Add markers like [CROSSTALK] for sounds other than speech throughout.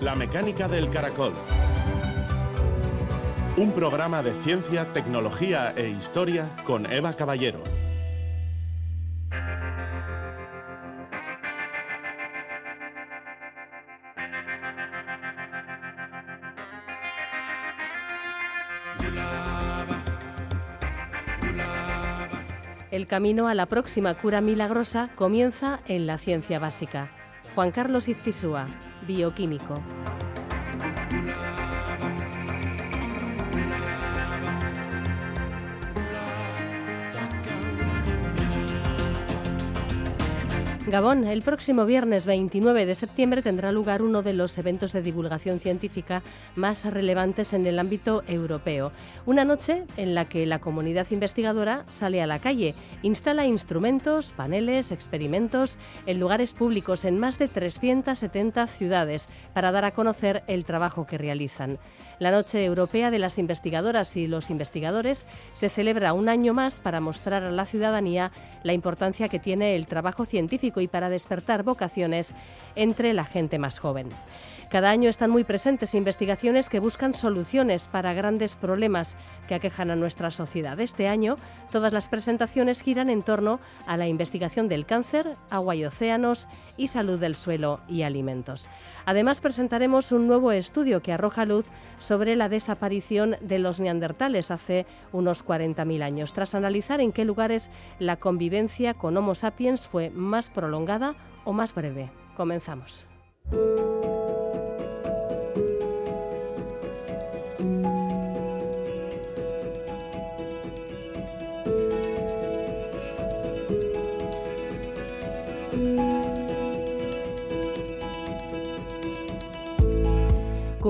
La mecánica del caracol. Un programa de ciencia, tecnología e historia con Eva Caballero. El camino a la próxima cura milagrosa comienza en la ciencia básica. Juan Carlos Izpisúa, bioquímico. Gabón, el próximo viernes 29 de septiembre tendrá lugar uno de los eventos de divulgación científica más relevantes en el ámbito europeo. Una noche en la que la comunidad investigadora sale a la calle, instala instrumentos, paneles, experimentos en lugares públicos en más de 370 ciudades para dar a conocer el trabajo que realizan. La Noche Europea de las Investigadoras y los Investigadores se celebra un año más para mostrar a la ciudadanía la importancia que tiene el trabajo científico y para despertar vocaciones entre la gente más joven. Cada año están muy presentes investigaciones que buscan soluciones para grandes problemas que aquejan a nuestra sociedad. Este año, todas las presentaciones giran en torno a la investigación del cáncer, agua y océanos y salud del suelo y alimentos. Además, presentaremos un nuevo estudio que arroja luz sobre la desaparición de los neandertales hace unos 40.000 años, tras analizar en qué lugares la convivencia con Homo sapiens fue más prolongada o más breve. Comenzamos.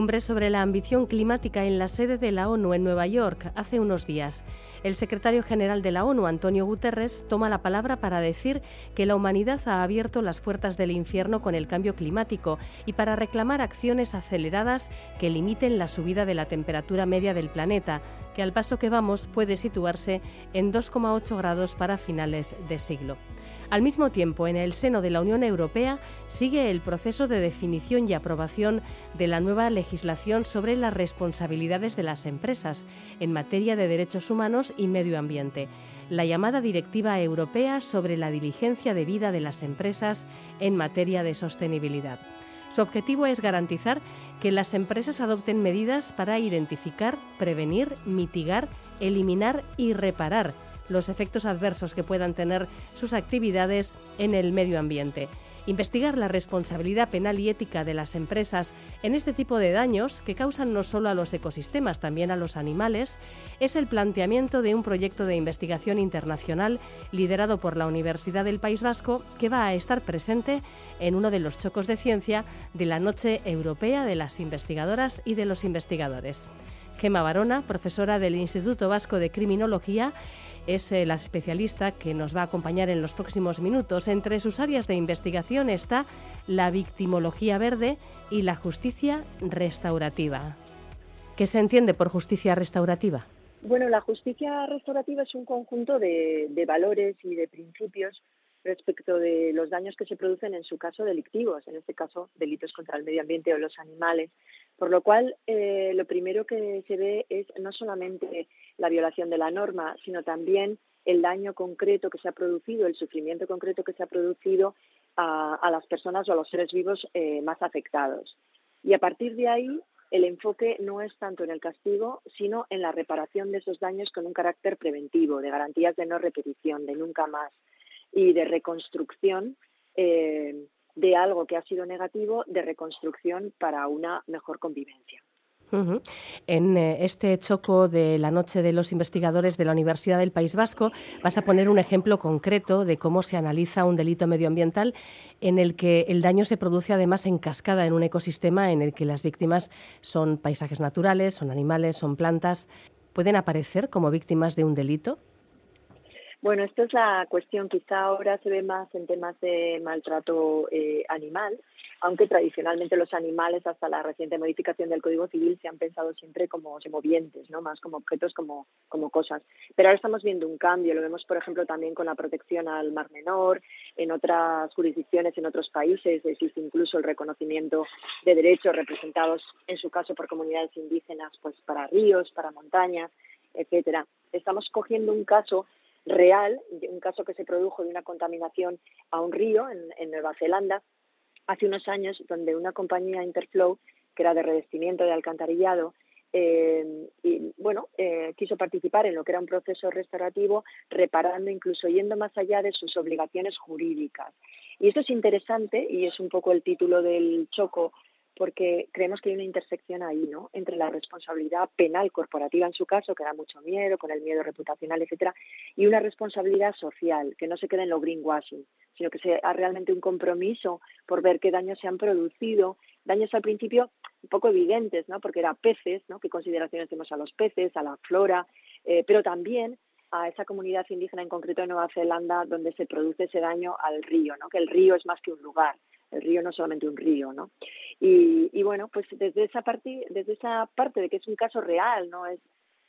Cumbre sobre la ambición climática en la sede de la ONU en Nueva York hace unos días. El secretario general de la ONU, Antonio Guterres, toma la palabra para decir que la humanidad ha abierto las puertas del infierno con el cambio climático y para reclamar acciones aceleradas que limiten la subida de la temperatura media del planeta, que al paso que vamos puede situarse en 2,8 grados para finales de siglo. Al mismo tiempo, en el seno de la Unión Europea sigue el proceso de definición y aprobación de la nueva legislación sobre las responsabilidades de las empresas en materia de derechos humanos y medio ambiente, la llamada Directiva Europea sobre la diligencia de vida de las empresas en materia de sostenibilidad. Su objetivo es garantizar que las empresas adopten medidas para identificar, prevenir, mitigar, eliminar y reparar los efectos adversos que puedan tener sus actividades en el medio ambiente. Investigar la responsabilidad penal y ética de las empresas en este tipo de daños que causan no solo a los ecosistemas, también a los animales, es el planteamiento de un proyecto de investigación internacional liderado por la Universidad del País Vasco que va a estar presente en uno de los chocos de ciencia de la Noche Europea de las Investigadoras y de los Investigadores. Gema Barona, profesora del Instituto Vasco de Criminología, es eh, la especialista que nos va a acompañar en los próximos minutos. Entre sus áreas de investigación está la victimología verde y la justicia restaurativa. ¿Qué se entiende por justicia restaurativa? Bueno, la justicia restaurativa es un conjunto de, valores y de principios respecto de los daños que se producen en su caso delictivos, en este caso delitos contra el medio ambiente o los animales. Por lo cual, eh, lo primero que se ve es no solamente la violación de la norma, sino también el daño concreto que se ha producido, el sufrimiento concreto que se ha producido a, las personas o a los seres vivos eh, más afectados. Y a partir de ahí, el enfoque no es tanto en el castigo, sino en la reparación de esos daños con un carácter preventivo, de garantías de no repetición, de nunca más y de reconstrucción eh, de algo que ha sido negativo, de reconstrucción para una mejor convivencia. En eh, este choco de la Noche de los Investigadores de la Universidad del País Vasco vas a poner un ejemplo concreto de cómo se analiza un delito medioambiental en el que el daño se produce además en cascada en un ecosistema en el que las víctimas son paisajes naturales, son animales, son plantas. ¿Pueden aparecer como víctimas de un delito? Bueno, esta es la cuestión. Quizá ahora se ve más en temas de maltrato eh, animal, aunque tradicionalmente los animales, hasta la reciente modificación del Código Civil, se han pensado siempre como semovientes, ¿no? más como objetos, como, como cosas. Pero ahora estamos viendo un cambio. Lo vemos, por ejemplo, también con la protección al mar menor. En otras jurisdicciones, en otros países, existe incluso el reconocimiento de derechos representados, en su caso, por comunidades indígenas, pues para ríos, para montañas, etcétera. Estamos cogiendo un caso real, un caso que se produjo de una contaminación a un río en, Nueva Zelanda hace unos años, donde una compañía Interflow, que era de revestimiento de alcantarillado, eh, y bueno, eh, quiso participar en lo que era un proceso restaurativo, reparando, incluso yendo más allá de sus obligaciones jurídicas. Y esto es interesante y es un poco el título del choco porque creemos que hay una intersección ahí, ¿no? Entre la responsabilidad penal corporativa en su caso, que da mucho miedo, con el miedo reputacional, etcétera, y una responsabilidad social, que no se quede en lo greenwashing, sino que sea realmente un compromiso por ver qué daños se han producido, daños al principio un poco evidentes, ¿no? Porque era peces, ¿no? Qué consideraciones tenemos a los peces, a la flora, eh, pero también a esa comunidad indígena en concreto de Nueva Zelanda donde se produce ese daño al río, ¿no? Que el río es más que un lugar, el río no solamente un río, ¿no? Y, bueno, pues desde esa parte, desde esa parte de que es un caso real, ¿no? Es,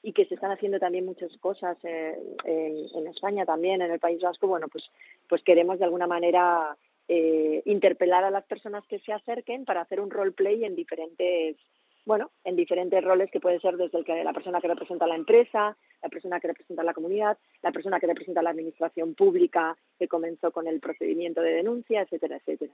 y que se están haciendo también muchas cosas eh, en, España también, en el País Vasco, bueno, pues, pues queremos de alguna manera eh, interpelar a las personas que se acerquen para hacer un roleplay en diferentes, bueno, en diferentes roles que puede ser desde el que la persona que representa la empresa, la persona que representa la comunidad, la persona que representa la administración pública que comenzó con el procedimiento de denuncia, etcétera, etcétera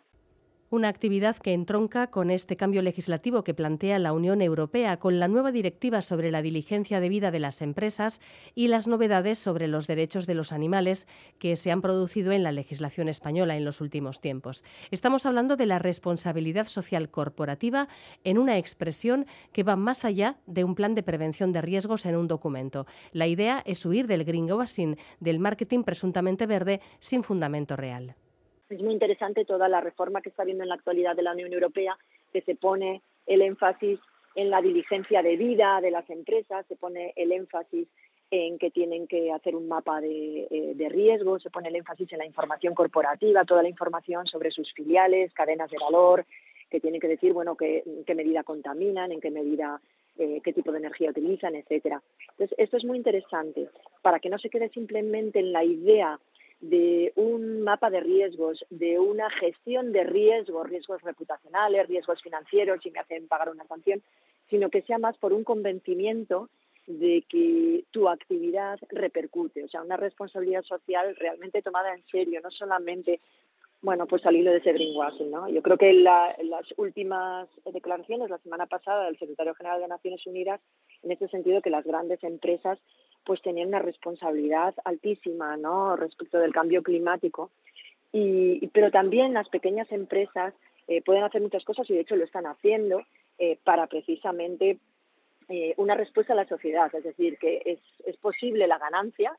una actividad que entronca con este cambio legislativo que plantea la Unión Europea, con la nueva directiva sobre la diligencia debida de las empresas y las novedades sobre los derechos de los animales que se han producido en la legislación española en los últimos tiempos. Estamos hablando de la responsabilidad social corporativa en una expresión que va más allá de un plan de prevención de riesgos en un documento. La idea es huir del greenwashing, del marketing presuntamente verde sin fundamento real es muy interesante toda la reforma que está habiendo en la actualidad de la Unión Europea, que se pone el énfasis en la diligencia de vida de las empresas, se pone el énfasis en que tienen que hacer un mapa de, eh, riesgos, se pone el énfasis en la información corporativa, toda la información sobre sus filiales, cadenas de valor, que tienen que decir, bueno, qué, qué medida contaminan, en qué medida, eh, qué tipo de energía utilizan, etcétera. Entonces, esto es muy interesante para que no se quede simplemente en la idea de un mapa de riesgos, de una gestión de riesgos, riesgos reputacionales, riesgos financieros, si me hacen pagar una sanción, sino que sea más por un convencimiento de que tu actividad repercute, o sea, una responsabilidad social realmente tomada en serio, no solamente, bueno, pues al hilo de ese greenwashing, ¿no? Yo creo que las últimas declaraciones la semana pasada del secretario general de Naciones Unidas, en ese sentido que las grandes empresas pues tenían una responsabilidad altísima ¿no? respecto del cambio climático. Y, pero también las pequeñas empresas eh, pueden hacer muchas cosas y de hecho lo están haciendo eh, para precisamente eh, una respuesta a la sociedad, es decir, que es, es posible la ganancia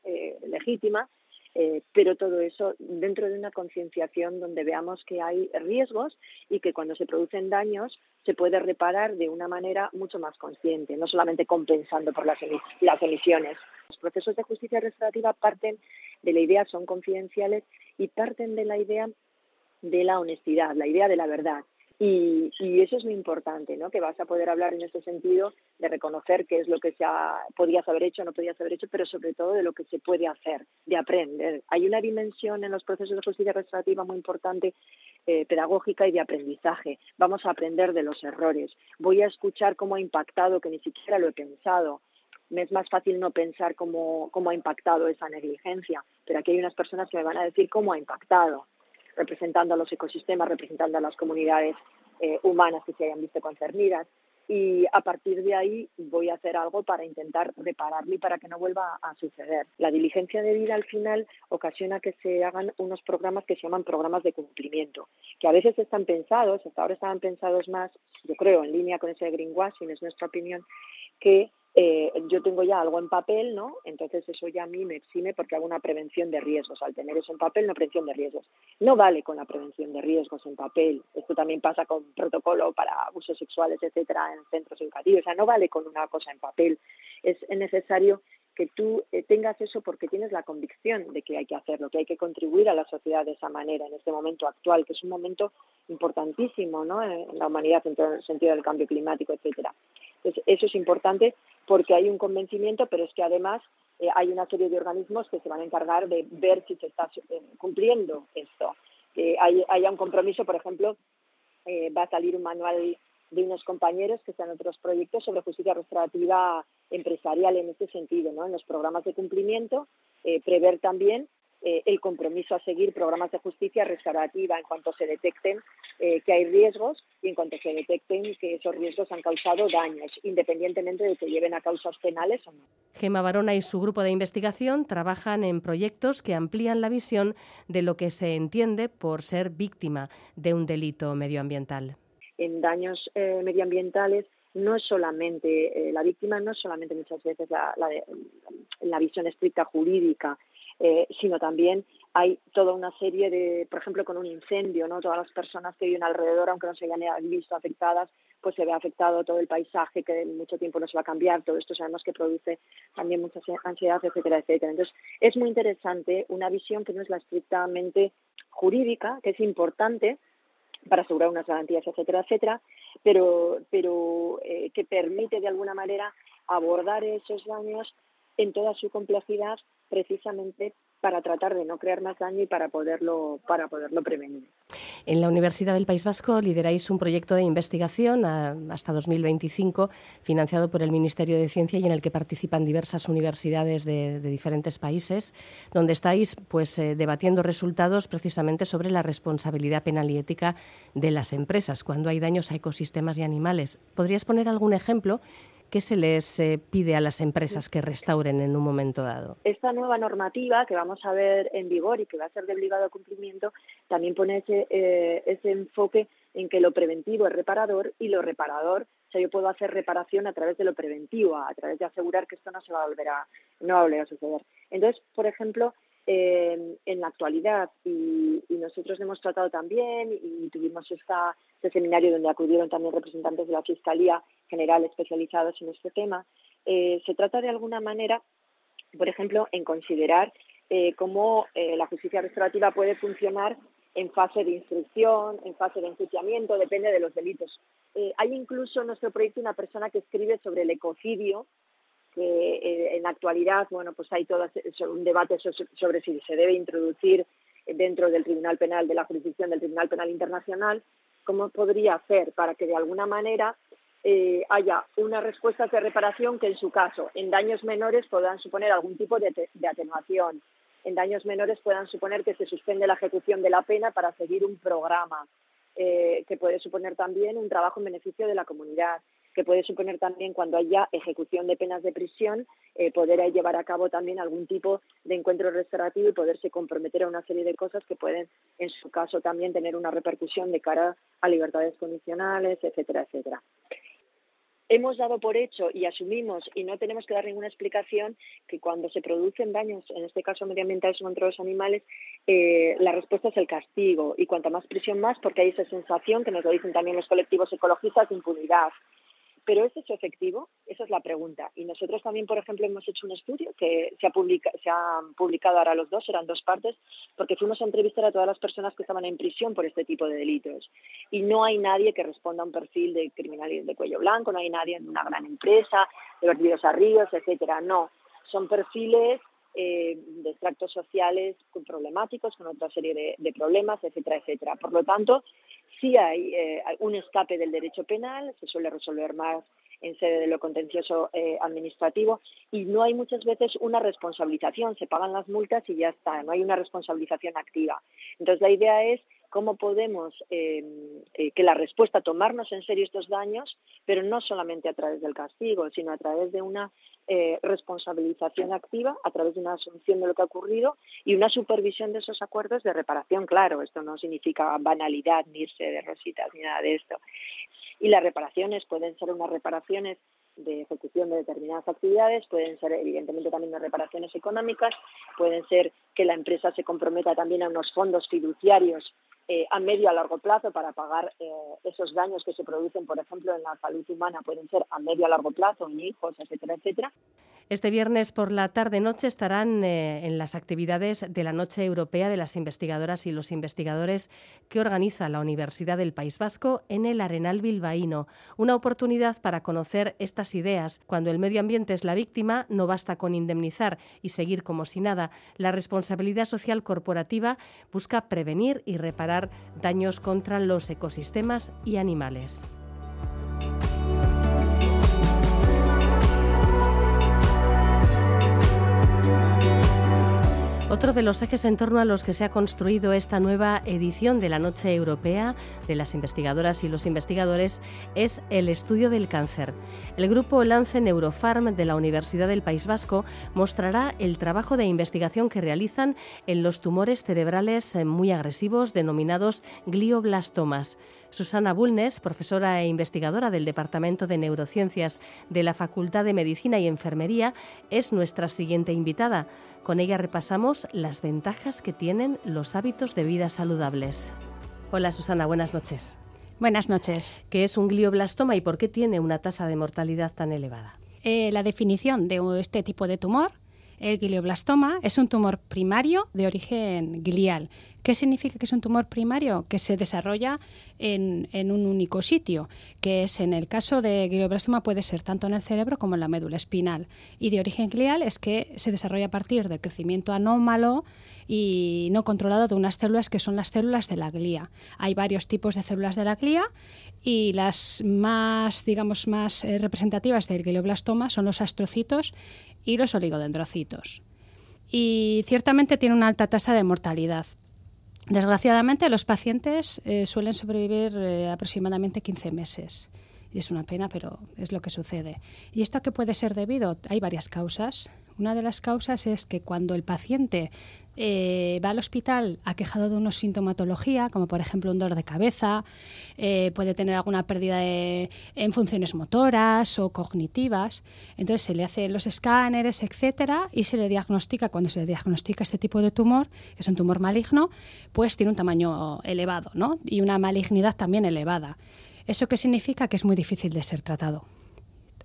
legítima eh, pero todo eso dentro de una concienciación donde veamos que hay riesgos y que cuando se producen daños se puede reparar de una manera mucho más consciente, no solamente compensando por las, las emisiones. Los procesos de justicia restaurativa parten de la idea, son confidenciales y parten de la idea de la honestidad, la idea de la verdad. Y, eso es muy importante, ¿no? Que vas a poder hablar en ese sentido de reconocer qué es lo que se ha, podías haber hecho no podías haber hecho, pero sobre todo de lo que se puede hacer, de aprender. Hay una dimensión en los procesos de justicia restaurativa muy importante, eh, pedagógica y de aprendizaje. Vamos a aprender de los errores. Voy a escuchar cómo ha impactado, que ni siquiera lo he pensado. Me es más fácil no pensar cómo, cómo ha impactado esa negligencia, pero aquí hay unas personas que me van a decir cómo ha impactado representando a los ecosistemas, representando a las comunidades eh, humanas que se hayan visto concernidas. Y a partir de ahí voy a hacer algo para intentar repararlo y para que no vuelva a suceder. La diligencia de vida al final ocasiona que se hagan unos programas que se llaman programas de cumplimiento, que a veces están pensados, hasta ahora estaban pensados más, yo creo, en línea con ese greenwashing, es nuestra opinión, que eh, yo tengo ya algo en papel, ¿no? Entonces eso ya a mí me exime porque hago una prevención de riesgos. Al tener eso en papel, una prevención de riesgos. No vale con la prevención de riesgos en papel. Esto también pasa con protocolo para abusos sexuales, etcétera, en centros educativos. O sea, no vale con una cosa en papel. Es necesario que tú eh, tengas eso porque tienes la convicción de que hay que hacerlo, que hay que contribuir a la sociedad de esa manera en este momento actual, que es un momento importantísimo ¿no? en la humanidad en todo el sentido del cambio climático, etcétera. Entonces, eso es importante porque hay un convencimiento, pero es que además eh, hay una serie de organismos que se van a encargar de ver si se está eh, cumpliendo esto. Que hay, haya un compromiso, por ejemplo, va a salir un manual de unos compañeros que están en otros proyectos sobre justicia restaurativa empresarial en este sentido, ¿no? En los programas de cumplimiento, eh, prever también eh, el compromiso a seguir programas de justicia restaurativa en cuanto se detecten eh, que hay riesgos y en cuanto se detecten que esos riesgos han causado daños, independientemente de que lleven a causas penales o no. Gema Barona y su grupo de investigación trabajan en proyectos que amplían la visión de lo que se entiende por ser víctima de un delito medioambiental en daños eh, medioambientales no es solamente eh, la víctima, no es solamente muchas veces la, la, visión estricta jurídica, eh, sino también hay toda una serie de, por ejemplo, con un incendio, ¿no? Todas las personas que viven alrededor, aunque no se hayan visto afectadas, pues se ve afectado todo el paisaje que en mucho tiempo no se va a cambiar. Todo esto sabemos que produce también mucha ansiedad, etcétera, etcétera. Entonces, es muy interesante una visión que no es la estrictamente jurídica, que es importante, para asegurar unas garantías, etcétera, etcétera, pero, pero eh, que permite de alguna manera abordar esos daños en toda su complejidad precisamente para tratar de no crear más daño y para poderlo, para poderlo prevenir. En la Universidad del País Vasco lideráis un proyecto de investigación hasta 2025 financiado por el Ministerio de Ciencia y en el que participan diversas universidades de, diferentes países, donde estáis pues, eh, debatiendo resultados precisamente sobre la responsabilidad penal y ética de las empresas cuando hay daños a ecosistemas y animales. ¿Podrías poner algún ejemplo ¿Qué se les eh, pide a las empresas que restauren en un momento dado? Esta nueva normativa que vamos a ver en vigor y que va a ser de obligado cumplimiento también pone ese, eh, ese enfoque en que lo preventivo es reparador y lo reparador, o sea, yo puedo hacer reparación a través de lo preventivo, a través de asegurar que esto no se va a volver a, no va a, volver a suceder. Entonces, por ejemplo, en la actualidad y, nosotros hemos tratado también y tuvimos este seminario donde acudieron también representantes de la Fiscalía General especializados en este tema, eh, se trata de alguna manera, por ejemplo, en considerar eh, cómo eh, la justicia restaurativa puede funcionar en fase de instrucción, en fase de enjuiciamiento, depende de los delitos. hay incluso en nuestro proyecto una persona que escribe sobre el ecocidio, que eh, en la actualidad, bueno, pues hay todo un debate sobre si se debe introducir dentro del Tribunal Penal, de la jurisdicción del Tribunal Penal Internacional, cómo podría hacer para que de alguna manera eh, haya unas respuestas de reparación que en su caso, en daños menores, puedan suponer algún tipo de, atenuación. En daños menores puedan suponer que se suspende la ejecución de la pena para seguir un programa, eh, que puede suponer también un trabajo en beneficio de la comunidad que puede suponer también cuando haya ejecución de penas de prisión, eh, poder llevar a cabo también algún tipo de encuentro restaurativo y poderse comprometer a una serie de cosas que pueden, en su caso, también tener una repercusión de cara a libertades condicionales, etcétera, etcétera hemos dado por hecho y asumimos y no tenemos que dar ninguna explicación que cuando se producen daños, en este caso medioambientales contra los animales, eh, la respuesta es el castigo y cuanta más prisión más porque hay esa sensación que nos lo dicen también los colectivos ecologistas de impunidad. Pero ¿es eso efectivo? Esa es la pregunta. Y nosotros también, por ejemplo, hemos hecho un estudio que se ha, se ha publicado ahora los dos, eran dos partes, porque fuimos a entrevistar a todas las personas que estaban en prisión por este tipo de delitos. Y no hay nadie que responda a un perfil de criminalidad de cuello blanco, no hay nadie en una gran empresa, de vertidos a ríos, etcétera. No, son perfiles eh, de extractos sociales problemáticos, con otra serie de, de problemas, etcétera, etcétera. Por lo tanto, Sí hay eh, un escape del derecho penal, se suele resolver más en sede de lo contencioso eh, administrativo y no hay muchas veces una responsabilización, se pagan las multas y ya está, no hay una responsabilización activa. Entonces la idea es cómo podemos eh, que la respuesta tomarnos en serio estos daños, pero no solamente a través del castigo, sino a través de una eh, responsabilización activa a través de una asunción de lo que ha ocurrido y una supervisión de esos acuerdos de reparación. Claro, esto no significa banalidad, ni irse de rositas, ni nada de esto. Y las reparaciones pueden ser unas reparaciones de ejecución de determinadas actividades, pueden ser evidentemente también unas reparaciones económicas, pueden ser que la empresa se comprometa también a unos fondos fiduciarios eh, a medio a largo plazo para pagar eh, esos daños que se producen, por ejemplo, en la salud humana, pueden ser a medio a largo plazo, en hijos, etcétera, etcétera. Este viernes por la tarde-noche estarán eh, en las actividades de la Noche Europea de las Investigadoras y los Investigadores que organiza la Universidad del País Vasco en el Arenal Bilbaíno. Una oportunidad para conocer estas ideas. Cuando el medio ambiente es la víctima, no basta con indemnizar y seguir como si nada. La responsabilidad social corporativa busca prevenir y reparar daños contra los ecosistemas y animales. Otro de los ejes en torno a los que se ha construido esta nueva edición de la Noche Europea de las Investigadoras y los Investigadores es el estudio del cáncer. El grupo Lance Neurofarm de la Universidad del País Vasco mostrará el trabajo de investigación que realizan en los tumores cerebrales muy agresivos denominados glioblastomas. Susana Bulnes, profesora e investigadora del Departamento de Neurociencias de la Facultad de Medicina y Enfermería, es nuestra siguiente invitada. Con ella repasamos las ventajas que tienen los hábitos de vida saludables. Hola Susana, buenas noches. Buenas noches. ¿Qué es un glioblastoma y por qué tiene una tasa de mortalidad tan elevada? Eh, la definición de este tipo de tumor el glioblastoma es un tumor primario de origen glial. ¿Qué significa que es un tumor primario? Que se desarrolla en, un único sitio, que es en el caso de glioblastoma puede ser tanto en el cerebro como en la médula espinal. Y de origen glial es que se desarrolla a partir del crecimiento anómalo y no controlado de unas células que son las células de la glía. Hay varios tipos de células de la glía y las más, digamos, más eh, representativas del glioblastoma son los astrocitos y los oligodendrocitos. Y ciertamente tiene una alta tasa de mortalidad. Desgraciadamente, los pacientes eh, suelen sobrevivir eh, aproximadamente 15 meses. Y es una pena, pero es lo que sucede. ¿Y esto a qué puede ser debido? Hay varias causas. Una de las causas es que cuando el paciente eh, va al hospital aquejado de una sintomatología, como por ejemplo un dolor de cabeza, eh, puede tener alguna pérdida en funciones motoras o cognitivas, entonces se le hacen los escáneres, etcétera, y se le diagnostica, cuando se le diagnostica este tipo de tumor, que es un tumor maligno, pues tiene un tamaño elevado, ¿no? Y una malignidad también elevada. ¿Eso qué significa? Que es muy difícil de ser tratado.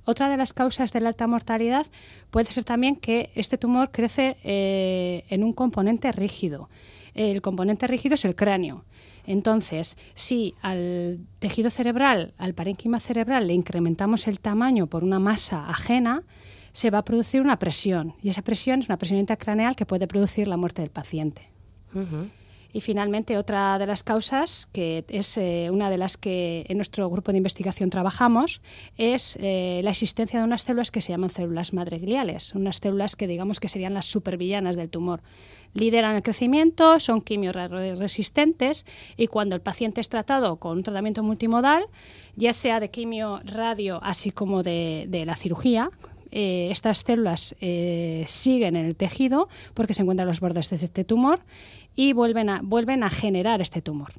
Otra de las causas de la alta mortalidad puede ser también que este tumor crece eh, en un componente rígido. El componente rígido es el cráneo. Entonces, si al tejido cerebral, al parénquima cerebral, le incrementamos el tamaño por una masa ajena, se va a producir una presión. Y esa presión es una presión intracraneal que puede producir la muerte del paciente. Y finalmente, otra de las causas, que es eh, una de las que en nuestro grupo de investigación trabajamos, es eh, la existencia de unas células que se llaman células madregliales, unas células que digamos que serían las supervillanas del tumor. Lideran el crecimiento, son quimio-resistentes y cuando el paciente es tratado con un tratamiento multimodal, ya sea de quimio, radio, así como de, la cirugía, eh, estas células siguen en el tejido porque se encuentran los bordes de este tumor y vuelven a, vuelven a generar este tumor.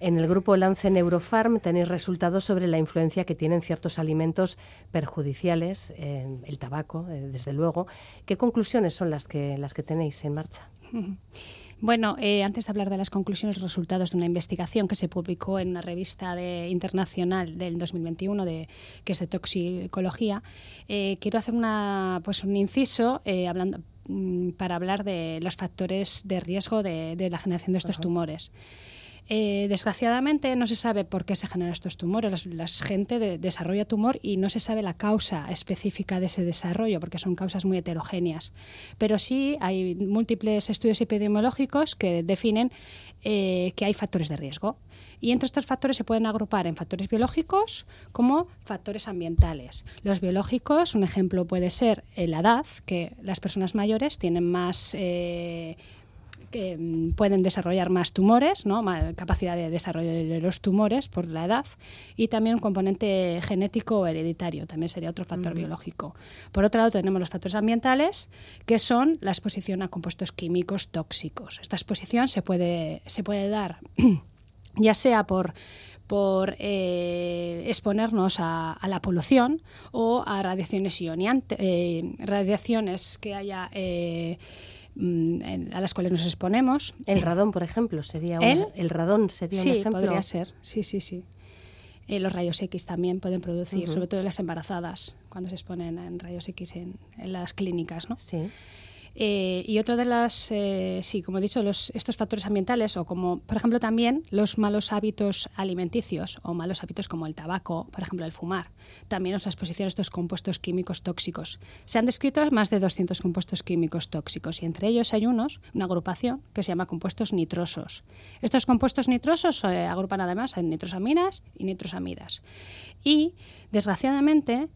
En el grupo Lance Neurofarm tenéis resultados sobre la influencia que tienen ciertos alimentos perjudiciales, el tabaco, eh, desde luego. ¿Qué conclusiones son las que, las que tenéis en marcha? Bueno, eh, antes de hablar de las conclusiones, resultados de una investigación que se publicó en una revista internacional del 2021, de, que es de toxicología, eh, quiero hacer una, pues un inciso hablando, Mm, para hablar de los factores de riesgo de, la generación de estos tumores. Eh, desgraciadamente no se sabe por qué se generan estos tumores. La, gente desarrolla tumor y no se sabe la causa específica de ese desarrollo porque son causas muy heterogéneas. Pero sí hay múltiples estudios epidemiológicos que definen eh, que hay factores de riesgo. Y entre estos factores se pueden agrupar en factores biológicos como factores ambientales. Los biológicos, un ejemplo puede ser la edad, que las personas mayores tienen más... Eh, que mm, pueden desarrollar más tumores, ¿no? capacidad de desarrollo de los tumores por la edad y también un componente genético o hereditario, también sería otro factor biológico. Por otro lado, tenemos los factores ambientales, que son la exposición a compuestos químicos tóxicos. Esta exposición se puede, se puede dar [CLEARS THROAT] ya sea por por eh, exponernos a, la polución o a radiaciones ionantes, eh, radiaciones que haya eh, a las cuales nos exponemos. El radón, por ejemplo, sería un, el radón sería sí, un ejemplo. podría ser, sí, sí, sí. Eh, los rayos X también pueden producir, sobre todo las embarazadas, cuando se exponen en rayos X en, en las clínicas. ¿no? Sí. Eh, y otra de las, eh, sí, como he dicho, los, estos factores ambientales o como, por ejemplo, también los malos hábitos alimenticios o malos hábitos como el tabaco, por ejemplo, el fumar, también la exposición a estos compuestos químicos tóxicos. Se han descrito más de 200 compuestos químicos tóxicos y entre ellos hay unos, una agrupación que se llama compuestos nitrosos. Estos compuestos nitrosos eh, agrupan además en nitrosaminas y nitrosamidas. Y, desgraciadamente,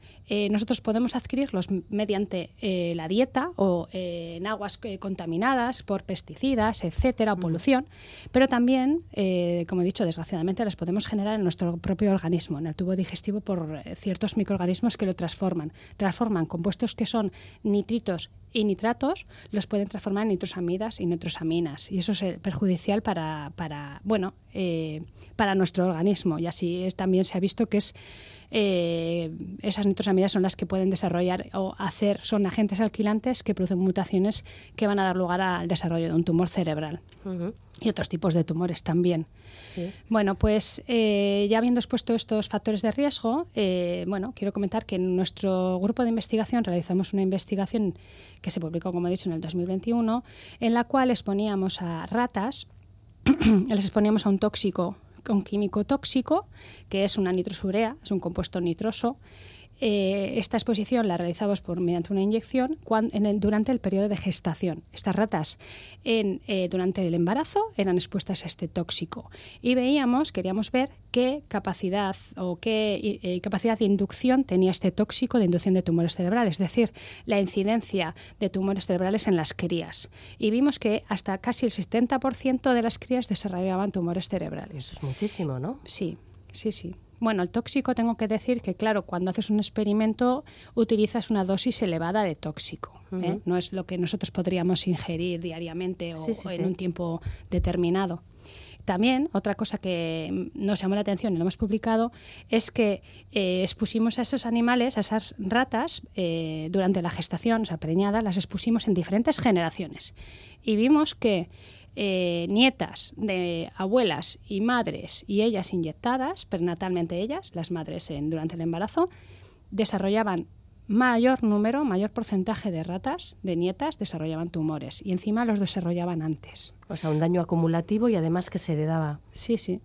nosotros podemos adquirirlos mediante la dieta o en aguas eh, contaminadas por pesticidas, etcétera, o polución, pero también, eh, como he dicho, desgraciadamente las podemos generar en nuestro propio organismo, en el tubo digestivo, por eh, ciertos microorganismos que lo transforman. Transforman compuestos que son nitritos y nitratos, los pueden transformar en nitrosamidas y nitrosaminas, y eso es perjudicial para, para bueno, para nuestro organismo, y así es, también se ha visto que es eh, esas nitrosamidas son las que pueden desarrollar o hacer, son agentes alquilantes que producen mutaciones que van a dar lugar al desarrollo de un tumor cerebral. Y otros tipos de tumores también. Bueno, pues eh, ya habiendo expuesto estos factores de riesgo, eh, bueno, quiero comentar que en nuestro grupo de investigación realizamos una investigación que se publicó, como he dicho, en el 2021, en la cual exponíamos a ratas, [CLEARS THROAT] les exponíamos a un tóxico un químico tóxico, que es una nitrosurea, es un compuesto nitroso, eh, esta exposición la realizamos por, mediante una inyección durante el periodo de gestación. Estas ratas en, eh, durante el embarazo eran expuestas a este tóxico y veíamos, queríamos ver qué capacidad o qué eh, capacidad de inducción tenía este tóxico de inducción de tumores cerebrales, es decir, la incidencia de tumores cerebrales en las crías. Y vimos que hasta casi el 70% de las crías desarrollaban tumores cerebrales. Eso es muchísimo, ¿no? Sí, sí, sí. Bueno, el tóxico tengo que decir que, claro, cuando haces un experimento utilizas una dosis elevada de tóxico. ¿eh? No es lo que nosotros podríamos ingerir diariamente o, en un tiempo determinado. También, otra cosa que nos llamó la atención y lo hemos publicado, es que eh, expusimos a esos animales, a esas ratas, eh, durante la gestación, o sea, preñadas, las expusimos en diferentes generaciones. Y vimos que eh, nietas de abuelas y madres y ellas inyectadas, pernatalmente ellas, las madres en, durante el embarazo, desarrollaban mayor número, mayor porcentaje de ratas, de nietas, desarrollaban tumores y encima los desarrollaban antes. O sea, un daño acumulativo y además que se heredaba. Sí, sí.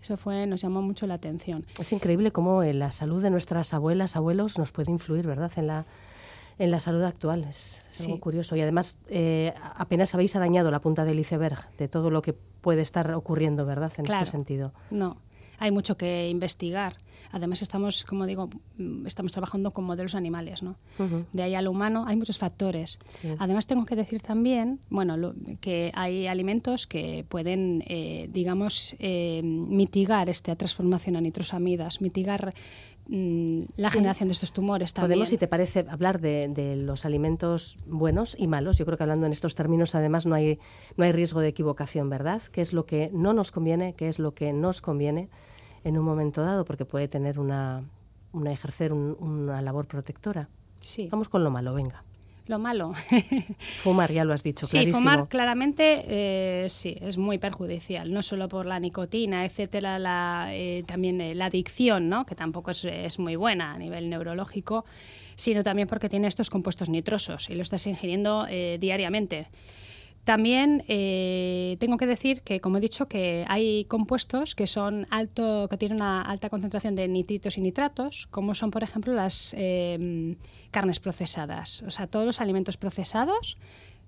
Eso fue, nos llamó mucho la atención. Es increíble cómo la salud de nuestras abuelas, abuelos nos puede influir, ¿verdad? En la, en la salud actual. Es, algo curioso. Y además, eh, apenas habéis dañado la punta del iceberg de todo lo que puede estar ocurriendo, ¿verdad? En este sentido. No, hay mucho que investigar. Además, estamos, como digo, mm, estamos trabajando con modelos animales, ¿no? De ahí al humano hay muchos factores. Además, tengo que decir también, bueno, que hay alimentos que pueden, eh, digamos, eh, mitigar esta transformación a nitrosamidas, mitigar mm, la generación de estos tumores también. Podemos, si te parece, hablar de, los alimentos buenos y malos. Yo creo que hablando en estos términos, además, no hay, no hay riesgo de equivocación, ¿verdad? ¿Qué es lo que no nos conviene? ¿Qué es lo que nos conviene? En un momento dado, porque puede tener una, una ejercer una labor protectora. Sí. Vamos con lo malo, venga. Lo malo. [LAUGHS] fumar, ya lo has dicho. Sí, fumar claramente eh, sí, es muy perjudicial, no solo por la nicotina, etcétera, la, eh, también eh, la adicción, ¿no? que tampoco es, es, muy buena a nivel neurológico, sino también porque tiene estos compuestos nitrosos y lo estás ingiriendo diariamente. También eh, tengo que decir que, como he dicho, que hay compuestos que son alto, que tienen una alta concentración de nitritos y nitratos, como son, por ejemplo, las eh, carnes procesadas. O sea, todos los alimentos procesados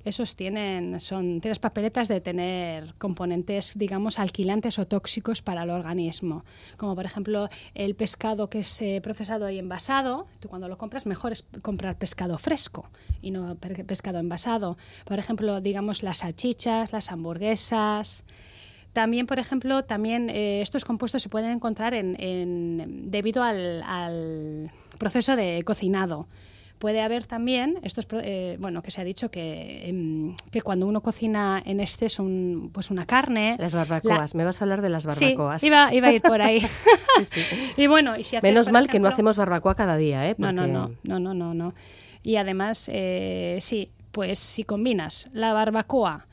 esos tienen, son, tienes papeletas de tener componentes, digamos, alquilantes o tóxicos para el organismo. Como por ejemplo el pescado que es eh, procesado y envasado. Tú cuando lo compras, mejor es comprar pescado fresco y no pescado envasado. Por ejemplo, digamos, las salchichas, las hamburguesas. También, por ejemplo, también eh, estos compuestos se pueden encontrar en, debido al proceso de cocinado. Puede haber también, esto eh, bueno, que se ha dicho que, em, que cuando uno cocina en exceso pues una carne... Las barbacoas, me vas a hablar de las barbacoas. Sí, iba, a ir por ahí. [LAUGHS] Y bueno, y si Menos mal que no hacemos barbacoa cada día, ¿eh? No, no, no, no, no, no, Y además, eh, sí, pues si combinas la barbacoa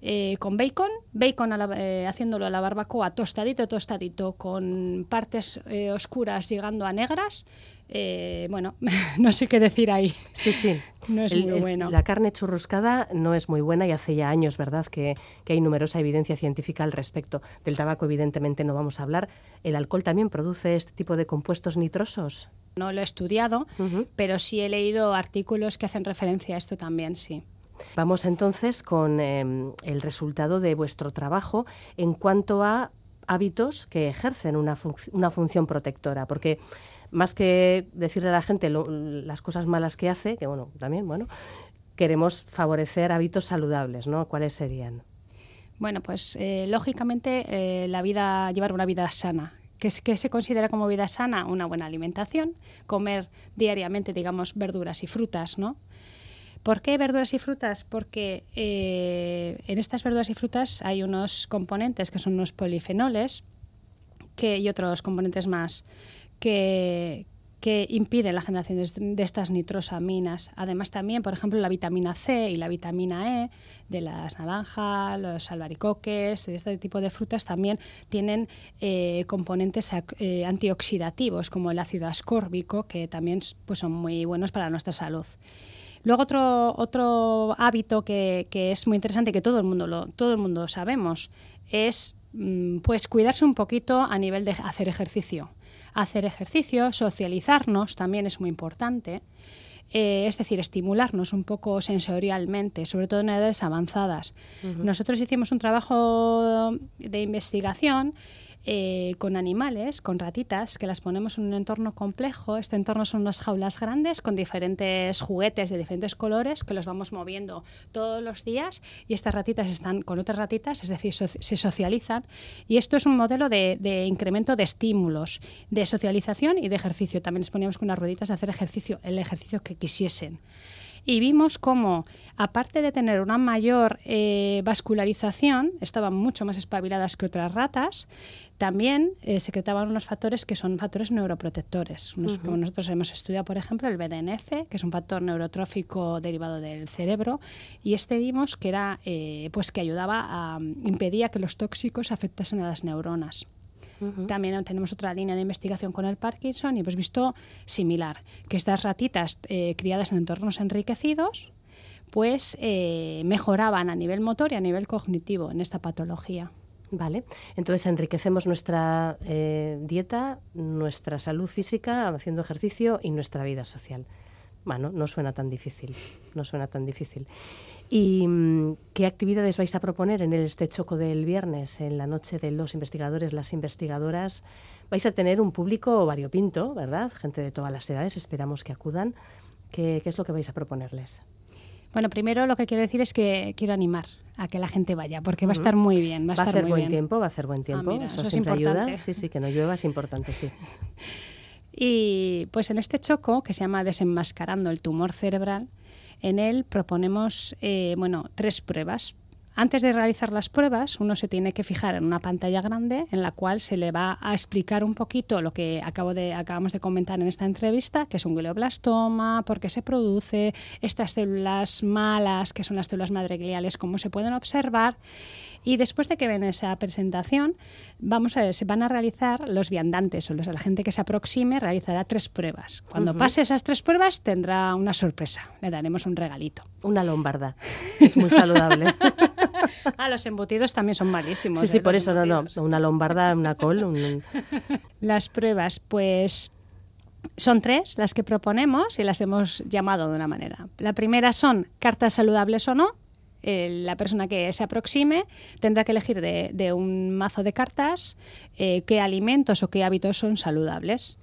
eh, con bacon, bacon eh, haciéndolo a la barbacoa tostadito, tostadito, con partes eh, oscuras llegando a negras. Bueno, [LAUGHS] no sé qué decir ahí. Sí, sí. [LAUGHS] No es muy bueno. La carne churruscada no es muy buena y hace ya años, ¿verdad?, que, hay numerosa evidencia científica al respecto. Del tabaco, evidentemente, no vamos a hablar. ¿El alcohol también produce este tipo de compuestos nitrosos? No lo he estudiado, pero sí he leído artículos que hacen referencia a esto también, sí. Vamos entonces con em, el resultado de vuestro trabajo en cuanto a hábitos que ejercen una, función protectora, porque más que decirle a la gente las cosas malas que hace, que bueno, también, bueno, queremos favorecer hábitos saludables, ¿no? ¿Cuáles serían? Bueno, pues eh, lógicamente eh, la vida, llevar una vida sana. ¿Qué, ¿Qué se considera como vida sana? Una buena alimentación, comer diariamente, digamos, verduras y frutas, ¿no? ¿Por qué verduras y frutas? Porque eh, en estas verduras y frutas hay unos componentes que son unos polifenoles que, y otros componentes más que, que impiden la generación de, estas nitrosaminas. Además también, por ejemplo, la vitamina C y la vitamina E de las naranjas, los albaricoques, de este tipo de frutas también tienen eh, componentes eh, antioxidativos como el ácido ascórbico que también pues, son muy buenos para nuestra salud. Luego otro, otro hábito que, es muy interesante que todo el mundo lo, todo el mundo sabemos es mm, pues cuidarse un poquito a nivel de hacer ejercicio. Hacer ejercicio, socializarnos también es muy importante. Eh, es decir, estimularnos un poco sensorialmente, sobre todo en edades avanzadas. Nosotros hicimos un trabajo de investigación eh, con animales, con ratitas, que las ponemos en un entorno complejo. Este entorno son unas jaulas grandes con diferentes juguetes de diferentes colores que los vamos moviendo todos los días y estas ratitas están con otras ratitas, es decir, se socializan. Y esto es un modelo de, de, incremento de estímulos, de socialización y de ejercicio. También les poníamos con unas rueditas a hacer ejercicio, el ejercicio que quisiesen y vimos cómo, aparte de tener una mayor eh, vascularización, estaban mucho más espabiladas que otras ratas, también eh, secretaban unos factores que son factores neuroprotectores. Como nosotros hemos estudiado, por ejemplo, el BDNF, que es un factor neurotrófico derivado del cerebro, y este vimos que era, eh, pues que ayudaba a impedía que los tóxicos afectasen a las neuronas. También tenemos otra línea de investigación con el Parkinson y hemos visto similar, que estas ratitas eh, criadas en entornos enriquecidos pues eh, mejoraban a nivel motor y a nivel cognitivo en esta patología. Vale, entonces enriquecemos nuestra eh, dieta, nuestra salud física haciendo ejercicio y nuestra vida social. Bueno, no suena tan difícil, no suena tan difícil. ¿Y mm, qué actividades vais a proponer en este choco del viernes, en la noche de los investigadores, las investigadoras? Vais a tener un público variopinto, ¿verdad? Gente de todas las edades, esperamos que acudan. ¿Qué, es lo que vais a proponerles? Bueno, primero lo que quiero decir es que quiero animar a que la gente vaya, porque va a estar muy bien. Va a, hacer buen tiempo, va a hacer buen ah, tiempo. eso, es importante. Sí, sí, que no llueva es importante, sí. [LAUGHS] y pues en este choco, que se llama Desenmascarando el tumor cerebral, en él proponemos eh, bueno, tres pruebas. Antes de realizar las pruebas, uno se tiene que fijar en una pantalla grande en la cual se le va a explicar un poquito lo que acabo de, acabamos de comentar en esta entrevista, que es un glioblastoma, por qué se produce, estas células malas, que son las células madregliales, cómo se pueden observar y después de que ven esa presentación, vamos a ver, se van a realizar los viandantes o los, la gente que se aproxime realizará tres pruebas. Cuando pase esas tres pruebas tendrá una sorpresa, le daremos un regalito. Una lombarda, [LAUGHS] es muy saludable. ah, los embutidos también son malísimos. Sí, sí, ¿eh? por eso no, no, una lombarda, una col. Las pruebas, pues son tres las que proponemos y las hemos llamado de una manera. La primera son cartas saludables o no, la persona que se aproxime tendrá que elegir de, un mazo de cartas eh, qué alimentos o qué hábitos son saludables.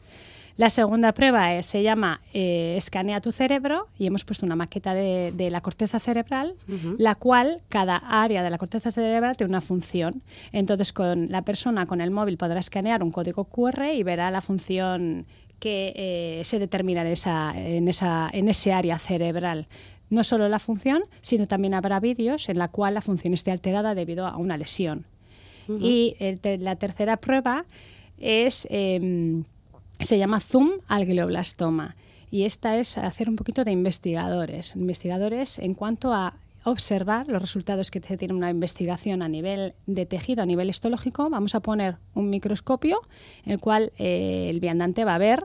La segunda prueba se llama eh, Escanea tu cerebro y hemos puesto una maqueta de, la corteza cerebral, la cual cada área de la corteza cerebral tiene una función. Entonces, con la persona con el móvil podrá escanear un código QR y verá la función que eh, se determina en, esa, en, esa, en ese área cerebral no solo la función, sino también habrá vídeos en la cual la función esté alterada debido a una lesión. Y la tercera prueba es, em, se llama Zoom al glioblastoma. Y esta es hacer un poquito de investigadores, investigadores en cuanto a observar los resultados que tiene una investigación a nivel de tejido, a nivel histológico, vamos a poner un microscopio en el cual eh, el viandante va a ver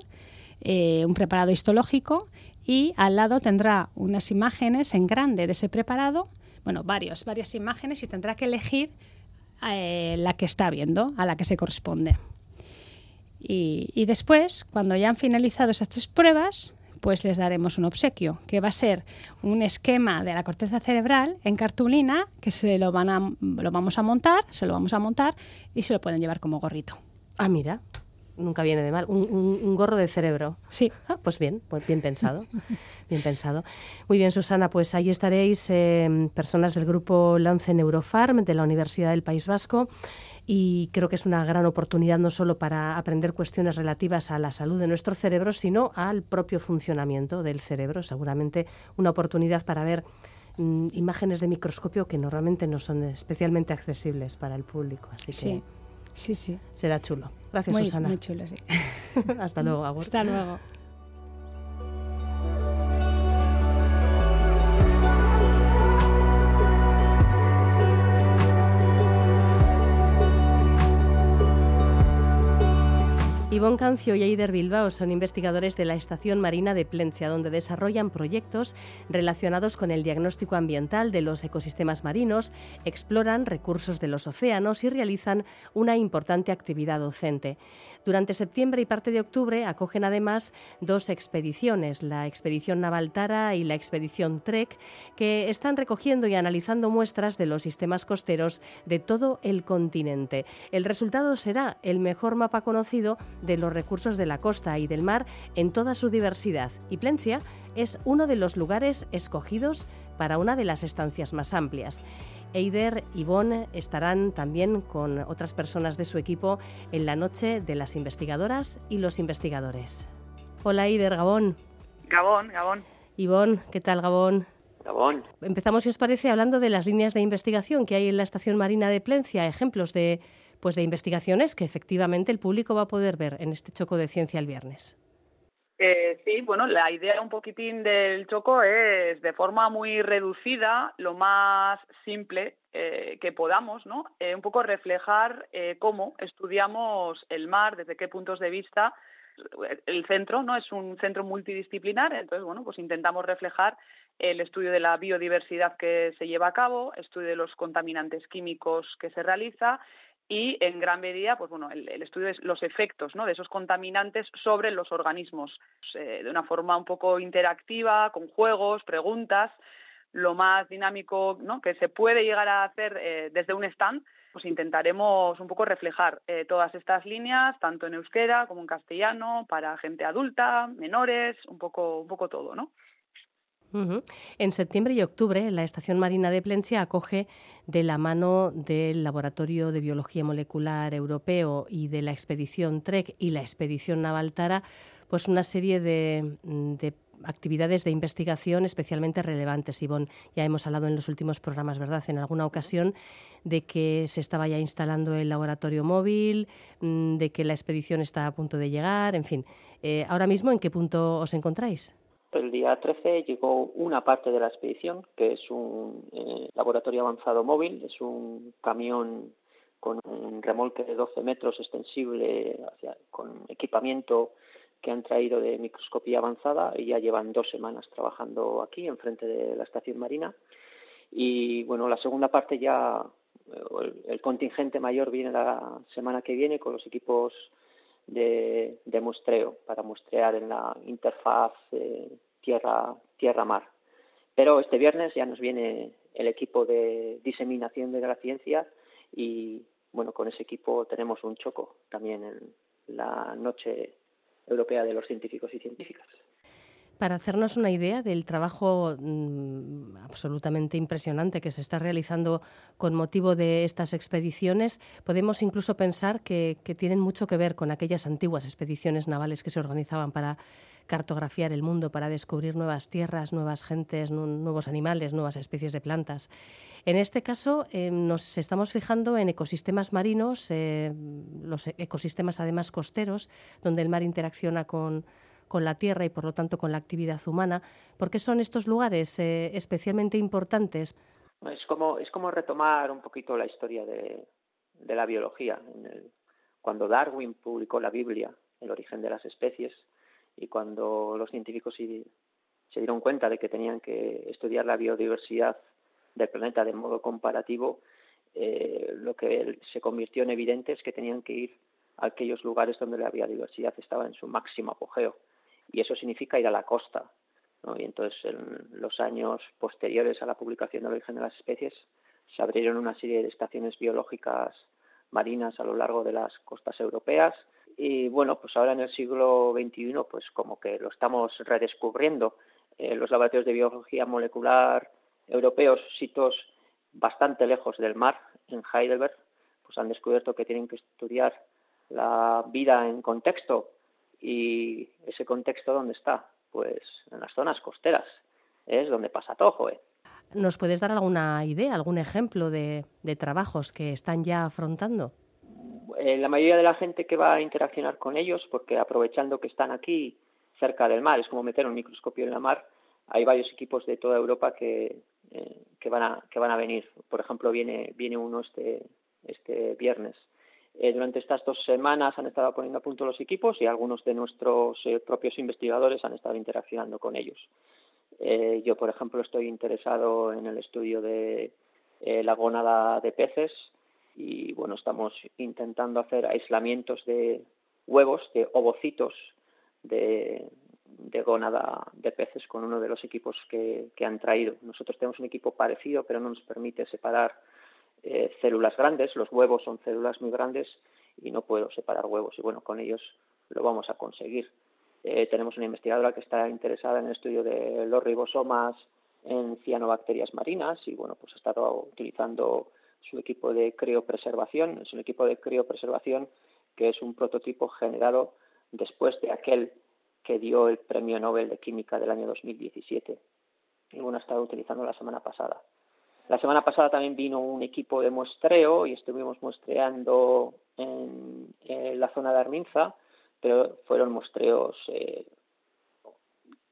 eh, un preparado histológico y al lado tendrá unas imágenes en grande de ese preparado, bueno, varios, varias imágenes y tendrá que elegir eh, la que está viendo, a la que se corresponde. Y, después, cuando ya han finalizado esas tres pruebas, pues les daremos un obsequio, que va a ser un esquema de la corteza cerebral en cartulina, que se lo, van a, lo vamos a montar, se lo vamos a montar y se lo pueden llevar como gorrito. Ah, mira, nunca viene de mal. Un, gorro de cerebro. Sí. Ah, pues bien, pues bien pensado. [LAUGHS] bien pensado. Muy bien, Susana, pues ahí estaréis eh, personas del grupo Lance Neurofarm de la Universidad del País Vasco y creo que es una gran oportunidad no solo para aprender cuestiones relativas a la salud de nuestro cerebro, sino al propio funcionamiento del cerebro. Seguramente una oportunidad para ver mm, imágenes de microscopio que normalmente no son especialmente accesibles para el público. Así que sí, sí, será chulo. Gracias, Susana. Muy chulo, sí. [LAUGHS] Hasta luego, Agur. Hasta luego. Ivonne Cancio y Eider Bilbao son investigadores de la Estación Marina de Plencia, donde desarrollan proyectos relacionados con el diagnóstico ambiental de los ecosistemas marinos, exploran recursos de los océanos y realizan una importante actividad docente. Durante septiembre y parte de octubre acogen además dos expediciones, la expedición Naval Tara y la expedición Trek, que están recogiendo y analizando muestras de los sistemas costeros de todo el continente. El resultado será el mejor mapa conocido de los recursos de la costa y del mar en toda su diversidad. Y Plencia es uno de los lugares escogidos para una de las estancias más amplias. Eider y Bon estarán también con otras personas de su equipo en la noche de las investigadoras y los investigadores. Hola Eider, Gabón. Gabón, Gabón. Ivonne, ¿qué tal Gabón? Gabón. Empezamos, si os parece, hablando de las líneas de investigación que hay en la Estación Marina de Plencia, ejemplos de, pues, de investigaciones que efectivamente el público va a poder ver en este choco de ciencia el viernes. Eh, sí, bueno, la idea un poquitín del choco es de forma muy reducida, lo más simple eh, que podamos, ¿no? Eh, un poco reflejar cómo estudiamos el mar, desde qué puntos de vista. El centro, ¿no? Es un centro multidisciplinar, entonces, bueno, pues intentamos reflejar el estudio de la biodiversidad que se lleva a cabo, estudio de los contaminantes químicos que se realiza y en gran medida pues bueno el, estudio de los efectos ¿no? de esos contaminantes sobre los organismos eh, de una forma un poco interactiva con juegos preguntas lo más dinámico ¿no? que se puede llegar a hacer eh, desde un stand pues intentaremos un poco reflejar eh, todas estas líneas tanto en euskera como en castellano para gente adulta menores un poco un poco todo no en septiembre y octubre, la Estación Marina de Plencia acoge de la mano del Laboratorio de Biología Molecular Europeo y de la expedición TREC y la expedición Naval Tara, pues una serie de, actividades de investigación especialmente relevantes. Ivonne, ya hemos hablado en los últimos programas, ¿verdad?, en alguna ocasión, de que se estaba ya instalando el laboratorio móvil, mm, de que la expedición está a punto de llegar, en fin. Eh, ahora mismo, ¿en qué punto os encontráis? El día 13 llegó una parte de la expedición, que es un eh, laboratorio avanzado móvil, es un camión con un remolque de 12 metros extensible, con equipamiento que han traído de microscopía avanzada y ya llevan dos semanas trabajando aquí, enfrente de la estación marina. Y bueno, la segunda parte ya, eh, el, contingente mayor viene la semana que viene con los equipos de, muestreo para muestrear en la interfaz eh, tierra tierra mar. Pero este viernes ya nos viene el equipo de diseminación de la ciencia y bueno con ese equipo tenemos un choco también en la noche europea de los científicos y científicas. Para hacernos una idea del trabajo mm, absolutamente impresionante que se está realizando con motivo de estas expediciones, podemos incluso pensar que, tienen mucho que ver con aquellas antiguas expediciones navales que se organizaban para cartografiar el mundo, para descubrir nuevas tierras, nuevas gentes, nuevos animales, nuevas especies de plantas. En este caso eh, nos estamos fijando en ecosistemas marinos, eh, los ecosistemas además costeros, donde el mar interacciona con con la tierra y por lo tanto con la actividad humana. ¿Por qué son estos lugares eh, especialmente importantes? Es como, es como retomar un poquito la historia de, la biología. cuando Darwin publicó la Biblia, El origen de las especies, y cuando los científicos se dieron cuenta de que tenían que estudiar la biodiversidad del planeta de modo comparativo, eh, lo que se convirtió en evidente es que tenían que ir a aquellos lugares donde la biodiversidad estaba en su máximo apogeo. Y eso significa ir a la costa. Y entonces, en los años posteriores a la publicación del origen de las especies, se abrieron una serie de estaciones biológicas marinas a lo largo de las costas europeas. Y bueno, pues ahora en el siglo XXI, pues como que lo estamos redescubriendo. Eh, los laboratorios de biología molecular europeos, sitios bastante lejos del mar, en Heidelberg, pues han descubierto que tienen que estudiar la vida en contexto y ese contexto dónde está, pues en las zonas costeras, es donde pasa todo, ¿eh? ¿Nos puedes dar alguna idea, algún ejemplo de, trabajos que están ya afrontando? Eh, la mayoría de la gente que va a interaccionar con ellos, porque aprovechando que están aquí cerca del mar, es como meter un microscopio en la mar, hay varios equipos de toda Europa que, eh, que van a que van a venir. Por ejemplo, viene viene uno este este viernes. Eh, durante estas dos semanas han estado poniendo a punto los equipos y algunos de nuestros eh, propios investigadores han estado interaccionando con ellos. yo, por ejemplo, estoy interesado en el estudio de la gónada de peces y bueno, estamos intentando hacer aislamientos de huevos, de ovocitos de, de gónada de peces con uno de los equipos que, han traído. Nosotros tenemos un equipo parecido, pero no nos permite separar eh, células grandes. Los huevos son células muy grandes y no puedo separar huevos. Y bueno, con ellos lo vamos a conseguir. Eh, tenemos una investigadora que está interesada en el estudio de los ribosomas en cianobacterias marinas y bueno, pues ha estado utilizando su equipo de criopreservación. Es un equipo de criopreservación que es un prototipo generado después de aquel que dio el Premio Nobel de Química del año 2017. Y bueno, ha estado utilizando la semana pasada. La semana pasada también vino un equipo de muestreo y estuvimos muestreando en, la zona de Arminza, pero fueron muestreos, eh,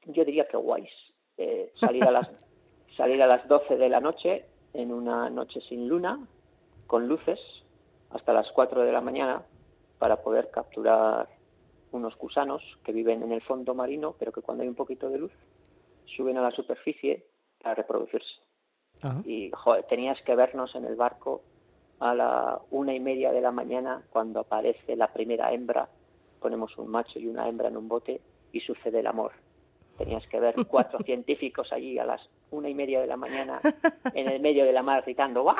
yo diría que guays. Eh, salir, a las, [LAUGHS] salir a las 12 de la noche en una noche sin luna, con luces, hasta las 4 de la mañana, para poder capturar unos gusanos que viven en el fondo marino, pero que cuando hay un poquito de luz suben a la superficie a reproducirse. Y joder, tenías que vernos en el barco a la una y media de la mañana cuando aparece la primera hembra, ponemos un macho y una hembra en un bote y sucede el amor. Tenías que ver cuatro [LAUGHS] científicos allí a las una y media de la mañana en el medio de la mar gritando ¡Wah!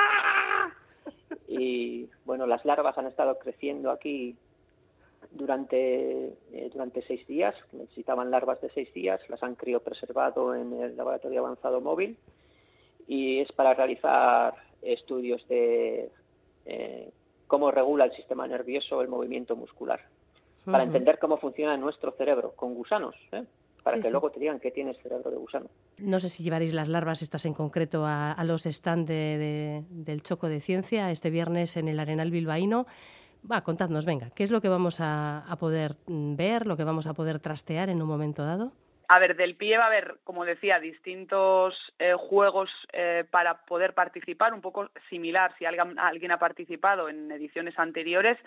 Y bueno, las larvas han estado creciendo aquí durante, eh, durante seis días, necesitaban larvas de seis días, las han criopreservado en el laboratorio avanzado móvil y es para realizar estudios de eh, cómo regula el sistema nervioso el movimiento muscular, para entender cómo funciona nuestro cerebro con gusanos. ¿eh? para que luego te digan que tienes cerebro de gusano. No sé si llevaréis las larvas estas en concreto a, los stands del Choco de Ciencia este viernes en el Arenal Bilbaíno. Va, contadnos, venga, ¿qué es lo que vamos a, poder mm, ver, lo que vamos a poder trastear en un momento dado? A ver, del pie va a haber, como decía, distintos eh, juegos eh, para poder participar, un poco similar si alguien, ha participado en ediciones anteriores.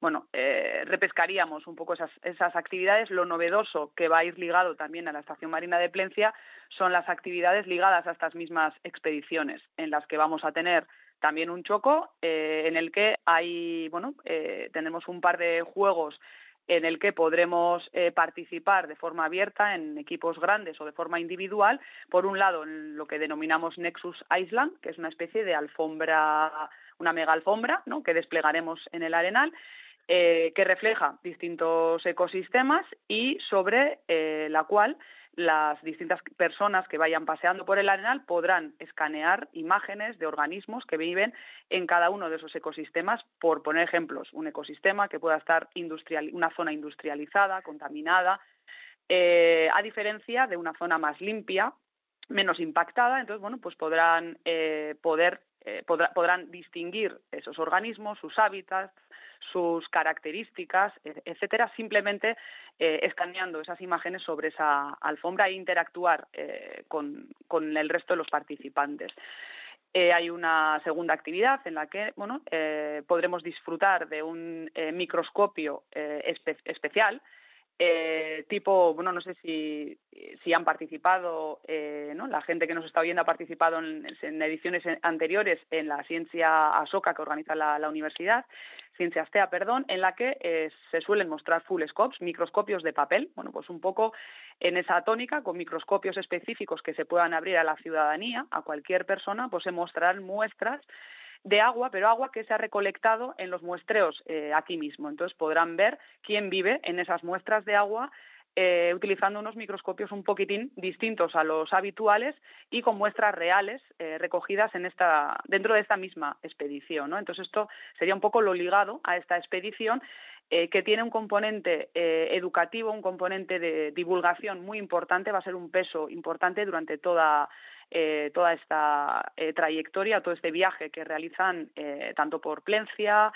Bueno, eh, repescaríamos un poco esas, actividades. Lo novedoso que va a ir ligado también a la Estación Marina de Plencia son las actividades ligadas a estas mismas expediciones, en las que vamos a tener también un choco en el que hay, bueno, tenemos un par de juegos en el que podremos eh, participar de forma abierta en equipos grandes o de forma individual. Por un lado, en lo que denominamos Nexus Island, que es una especie de alfombra, una mega alfombra, ¿no? que desplegaremos en el arenal. que refleja distintos ecosistemas y sobre la cual las distintas personas que vayan paseando por el arenal podrán escanear imágenes de organismos que viven en cada uno de esos ecosistemas, por poner ejemplos, un ecosistema que pueda estar industrial, una zona industrializada, contaminada, eh, a diferencia de una zona más limpia, menos impactada, entonces bueno, pues podrán eh, poder eh, podrán distinguir esos organismos, sus hábitats, sus características, e, etcétera, simplemente eh, escaneando esas imágenes sobre esa alfombra e interactuar eh, con, con, el resto de los participantes. Eh, hay una segunda actividad en la que bueno, podremos disfrutar de un microscopio especial eh, tipo, bueno, no sé si, si han participado, eh, ¿no? la gente que nos está oyendo ha participado en, ediciones anteriores en la ciencia ASOCA que organiza la, universidad, Ciencia Astea, perdón, en la que eh, se suelen mostrar full scopes, microscopios de papel, bueno, pues un poco en esa tónica, con microscopios específicos que se puedan abrir a la ciudadanía, a cualquier persona, pues se mostrarán muestras de agua, pero agua que se ha recolectado en los muestreos eh, aquí mismo. Entonces podrán ver quién vive en esas muestras de agua eh, utilizando unos microscopios un poquitín distintos a los habituales y con muestras reales eh, recogidas en esta, dentro de esta misma expedición. Entonces esto sería un poco lo ligado a esta expedición que tiene un componente educativo, un componente de divulgación muy importante, va a ser un peso importante durante toda eh, toda esta eh, trayectoria, todo este viaje que realizan eh, tanto por Plencia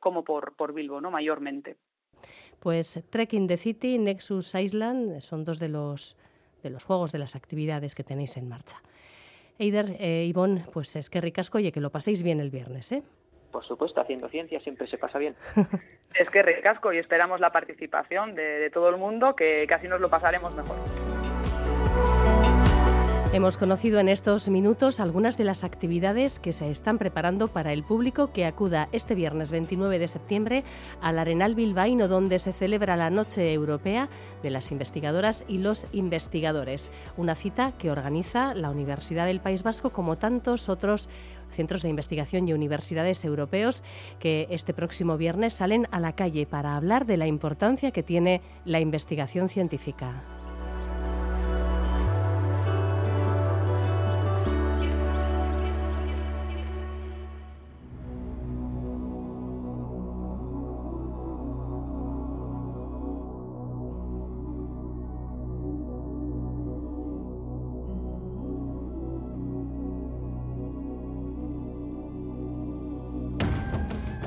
como por, por Bilbo, ¿no? mayormente. Pues Trekking the City, Nexus Island son dos de los, de los juegos, de las actividades que tenéis en marcha. Eider, eh, Ivonne, pues es que ricasco, oye, que lo paséis bien el viernes, ¿eh? Por supuesto, haciendo ciencia siempre se pasa bien. [LAUGHS] es que ricasco y esperamos la participación de, todo el mundo, que casi nos lo pasaremos mejor. Hemos conocido en estos minutos algunas de las actividades que se están preparando para el público que acuda este viernes 29 de septiembre al Arenal Bilbaíno, donde se celebra la Noche Europea de las Investigadoras y los Investigadores, una cita que organiza la Universidad del País Vasco como tantos otros centros de investigación y universidades europeos que este próximo viernes salen a la calle para hablar de la importancia que tiene la investigación científica.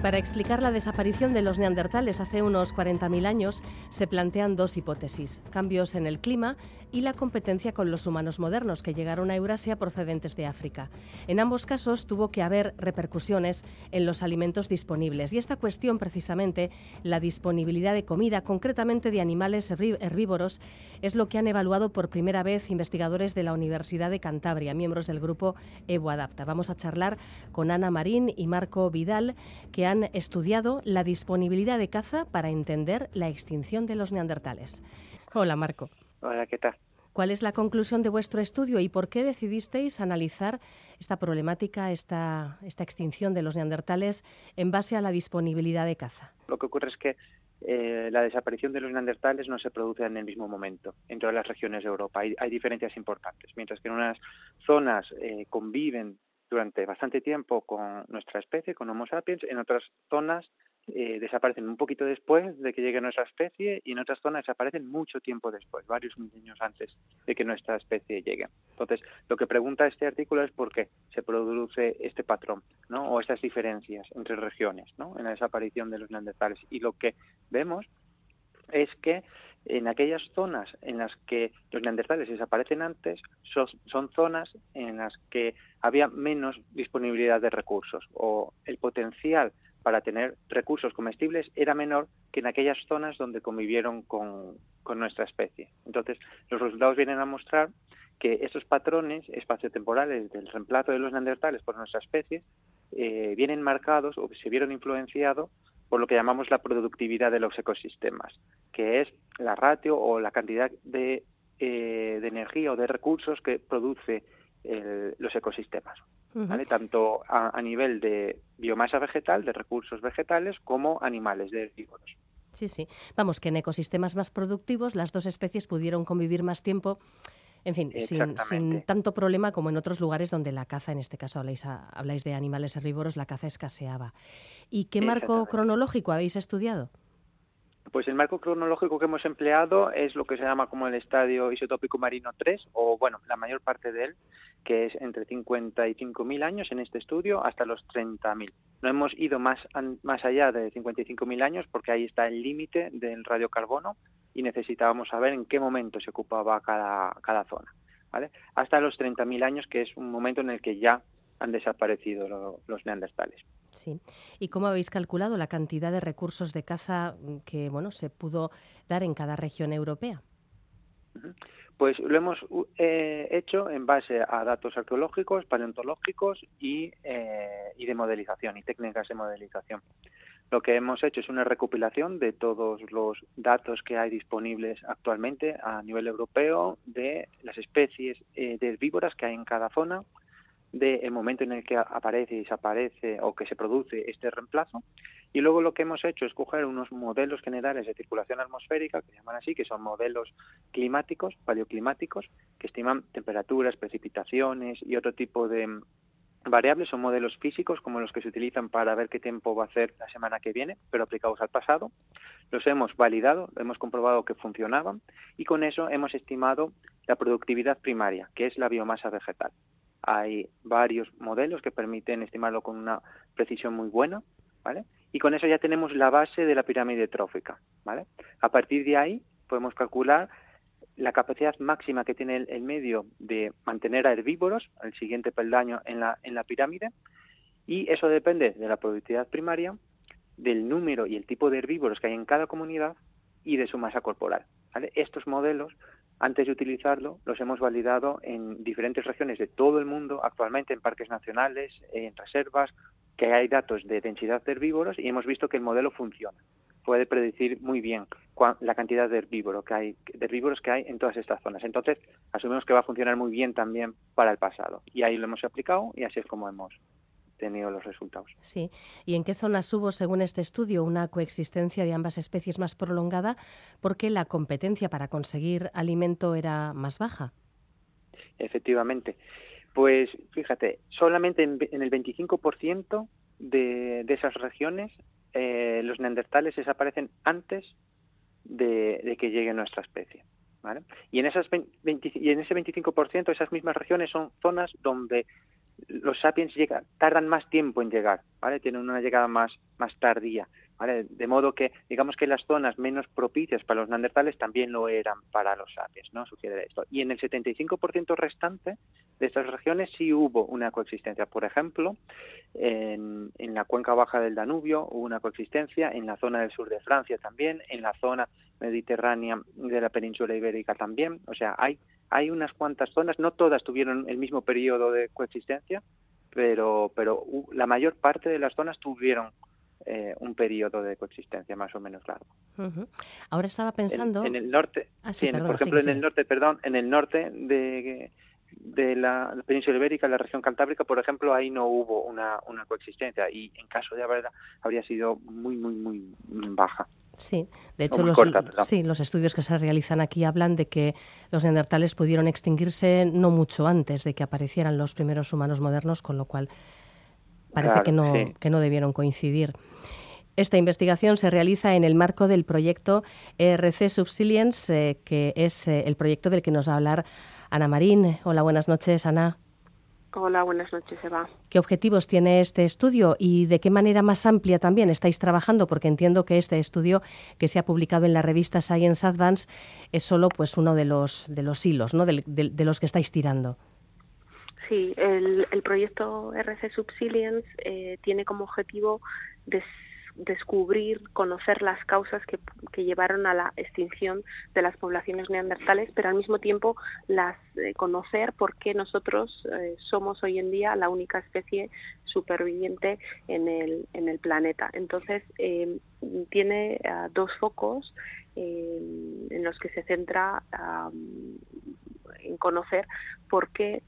Para explicar la desaparición de los neandertales hace unos 40.000 años, se plantean dos hipótesis, cambios en el clima y la competencia con los humanos modernos que llegaron a Eurasia procedentes de África. En ambos casos tuvo que haber repercusiones en los alimentos disponibles y esta cuestión precisamente, la disponibilidad de comida, concretamente de animales herbívoros, es lo que han evaluado por primera vez investigadores de la Universidad de Cantabria, miembros del grupo Evo Adapta. Vamos a charlar con Ana Marín y Marco Vidal, que han estudiado la disponibilidad de caza para entender la extinción de los neandertales. Hola, Marco. Hola, ¿qué tal? ¿Cuál es la conclusión de vuestro estudio y por qué decidisteis analizar esta problemática, esta, esta extinción de los neandertales en base a la disponibilidad de caza? Lo que ocurre es que eh, la desaparición de los neandertales no se produce en el mismo momento en todas las regiones de Europa. Hay, diferencias importantes. Mientras que en unas zonas eh, conviven durante bastante tiempo con nuestra especie, con Homo sapiens, en otras zonas eh, desaparecen un poquito después de que llegue nuestra especie y en otras zonas desaparecen mucho tiempo después, varios milenios antes de que nuestra especie llegue. Entonces, lo que pregunta este artículo es por qué se produce este patrón, ¿no? O estas diferencias entre regiones, ¿no? En la desaparición de los neandertales. Y lo que vemos es que en aquellas zonas en las que los neandertales desaparecen antes son, zonas en las que había menos disponibilidad de recursos o el potencial para tener recursos comestibles era menor que en aquellas zonas donde convivieron con, nuestra especie. Entonces, los resultados vienen a mostrar que estos patrones espaciotemporales del reemplazo de los neandertales por nuestra especie eh, vienen marcados o se vieron influenciados por lo que llamamos la productividad de los ecosistemas, que es la ratio o la cantidad de, eh, de energía o de recursos que produce los ecosistemas, tanto a, nivel de biomasa vegetal, de recursos vegetales, como animales, de herbívoros. Sí, sí. Vamos, que en ecosistemas más productivos las dos especies pudieron convivir más tiempo en fin, sin, tanto problema como en otros lugares donde la caza, en este caso habláis, habláis de animales herbívoros, la caza escaseaba. ¿Y qué marco cronológico habéis estudiado? Pues el marco cronológico que hemos empleado es lo que se llama como el estadio isotópico marino 3, o bueno, la mayor parte de él, que es entre 55.000 años en este estudio hasta los 30.000. No hemos ido más, más allá de 55.000 años porque ahí está el límite del radiocarbono y necesitábamos saber en qué momento se ocupaba cada, cada zona. ¿vale? Hasta los 30.000 años, que es un momento en el que ya han desaparecido los neandertales. Sí. ¿Y cómo habéis calculado la cantidad de recursos de caza que bueno se pudo dar en cada región europea? Pues lo hemos eh, hecho en base a datos arqueológicos, paleontológicos y, eh, y de modelización y técnicas de modelización. Lo que hemos hecho es una recopilación de todos los datos que hay disponibles actualmente a nivel europeo de las especies eh, de herbívoras que hay en cada zona, del momento en el que aparece y desaparece o que se produce este reemplazo. Y luego lo que hemos hecho es coger unos modelos generales de circulación atmosférica, que se llaman así, que son modelos climáticos, paleoclimáticos, que estiman temperaturas, precipitaciones y otro tipo de variables. Son modelos físicos como los que se utilizan para ver qué tiempo va a hacer la semana que viene, pero aplicados al pasado. Los hemos validado, hemos comprobado que funcionaban y con eso hemos estimado la productividad primaria, que es la biomasa vegetal. Hay varios modelos que permiten estimarlo con una precisión muy buena, ¿vale? Y con eso ya tenemos la base de la pirámide trófica, ¿vale? A partir de ahí podemos calcular la capacidad máxima que tiene el, medio de mantener a herbívoros, el siguiente peldaño en la, en la pirámide, y eso depende de la productividad primaria, del número y el tipo de herbívoros que hay en cada comunidad y de su masa corporal. Estos modelos antes de utilizarlo, los hemos validado en diferentes regiones de todo el mundo, actualmente en parques nacionales, en reservas, que hay datos de densidad de herbívoros y hemos visto que el modelo funciona. Puede predecir muy bien la cantidad de, herbívoro que hay, de herbívoros que hay en todas estas zonas. Entonces, asumimos que va a funcionar muy bien también para el pasado. Y ahí lo hemos aplicado y así es como hemos tenido los resultados. Sí. ¿Y en qué zonas hubo, según este estudio, una coexistencia de ambas especies más prolongada porque la competencia para conseguir alimento era más baja? Efectivamente. Pues fíjate, solamente en, el 25% de, de, esas regiones eh, los neandertales desaparecen antes de, que llegue nuestra especie. ¿vale? Y, en esas y en ese 25%, esas mismas regiones son zonas donde los sapiens llegan, tardan más tiempo en llegar, ¿vale? Tienen una llegada más, más tardía, ¿vale? De modo que, digamos que las zonas menos propicias para los neandertales también lo eran para los sapiens, ¿no? Sucede esto. Y en el 75% restante de estas regiones sí hubo una coexistencia. Por ejemplo, en, en la cuenca baja del Danubio hubo una coexistencia, en la zona del sur de Francia también, en la zona mediterránea de la península ibérica también. O sea, hay hay unas cuantas zonas, no todas tuvieron el mismo periodo de coexistencia, pero, pero la mayor parte de las zonas tuvieron eh, un periodo de coexistencia más o menos largo. Ahora estaba pensando. En, el norte, ah, por ejemplo, en el norte, perdón, en el norte de, de la, península ibérica, la región cantábrica, por ejemplo, ahí no hubo una, una coexistencia y en caso de haberla habría sido muy, muy, muy baja. Sí, de hecho los, sí, los estudios que se realizan aquí hablan de que los neandertales pudieron extinguirse no mucho antes de que aparecieran los primeros humanos modernos, con lo cual parece que, no, que no debieron coincidir. Esta investigación se realiza en el marco del proyecto ERC Subsilience, eh, que es eh, el proyecto del que nos va a hablar Ana Marín. Hola, buenas noches, Ana. Hola, buenas noches, Eva. ¿Qué objetivos tiene este estudio y de qué manera más amplia también estáis trabajando? Porque entiendo que este estudio que se ha publicado en la revista Science Advance es solo pues uno de los de los hilos, ¿no? De, los que estáis tirando. Sí, el, proyecto RC Subsilience eh, tiene como objetivo descubrir, conocer las causas que, llevaron a la extinción de las poblaciones neandertales, pero al mismo tiempo las eh, conocer por qué nosotros eh, somos hoy en día la única especie superviviente en el, en el planeta. Entonces, em, tiene ah, dos focos em, en los que se centra en conocer por qué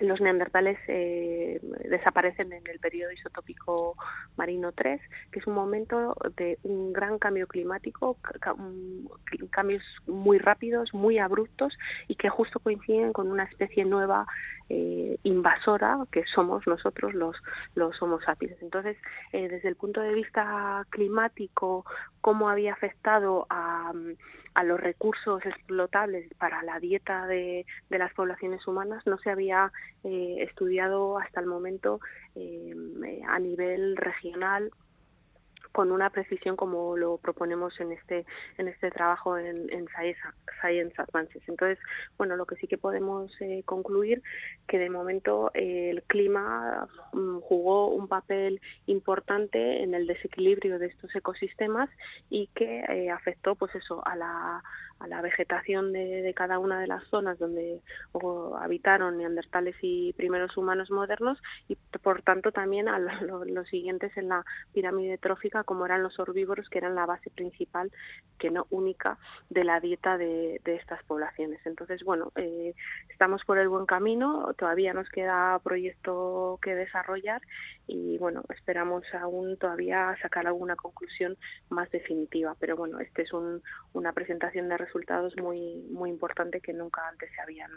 los neandertales eh, desaparecen en el periodo isotópico marino 3, que es un momento de un gran cambio climático, cambios muy rápidos, muy abruptos y que justo coinciden con una especie nueva eh, invasora que somos nosotros los, los Homo. Entonces, eh, desde el punto de vista climático, cómo había afectado a, a los recursos explotables para la dieta de, de, las poblaciones humanas no se había eh, estudiado hasta el momento a nivel regional con una precisión como lo proponemos en este en este trabajo en, en Science, Advances. Entonces, bueno, lo que sí que podemos eh, concluir que de momento eh, el clima mm, jugó un papel importante en el desequilibrio de estos ecosistemas y que eh, afectó, pues eso, a la a la vegetación de, de, cada una de las zonas donde habitaron neandertales y primeros humanos modernos y por tanto también a los siguientes en la pirámide trófica como eran los herbívoros que eran la base principal que no única de la dieta de, estas poblaciones. Entonces bueno eh, estamos por el buen camino todavía nos queda proyecto que desarrollar y bueno esperamos aún todavía sacar alguna conclusión más definitiva. Pero bueno este es un, una presentación de resultados muy muy importante que nunca antes se habían